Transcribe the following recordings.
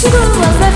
Screw.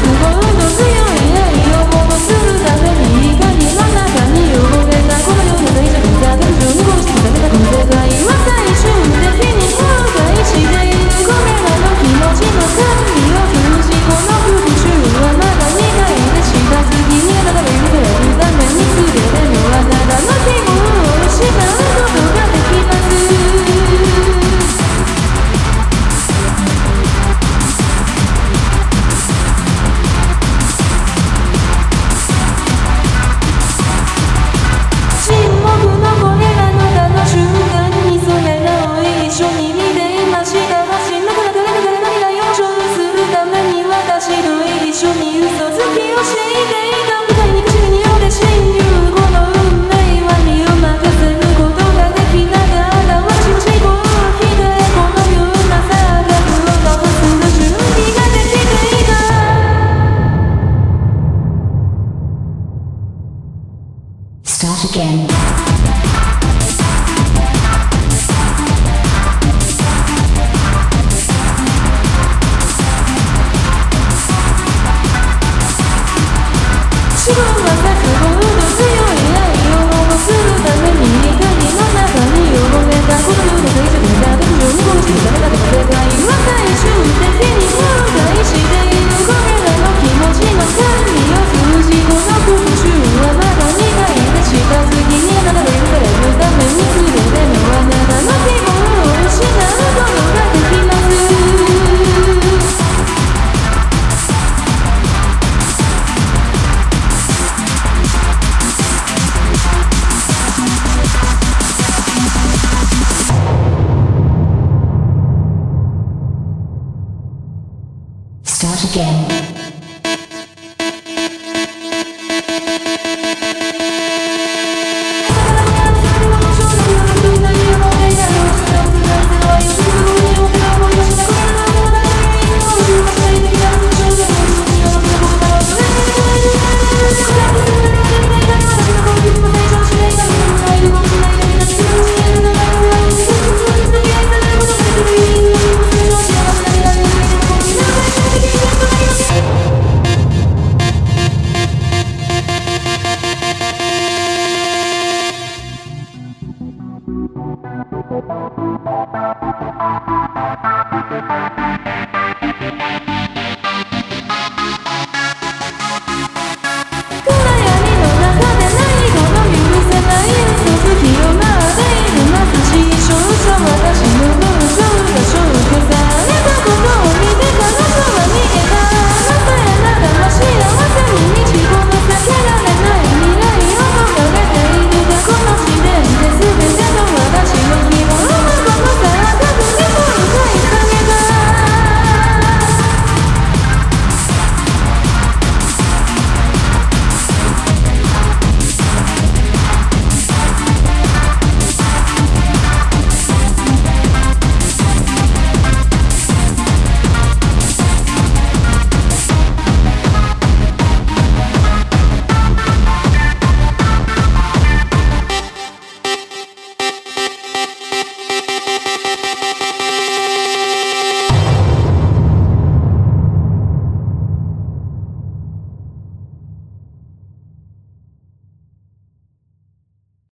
Start again. Start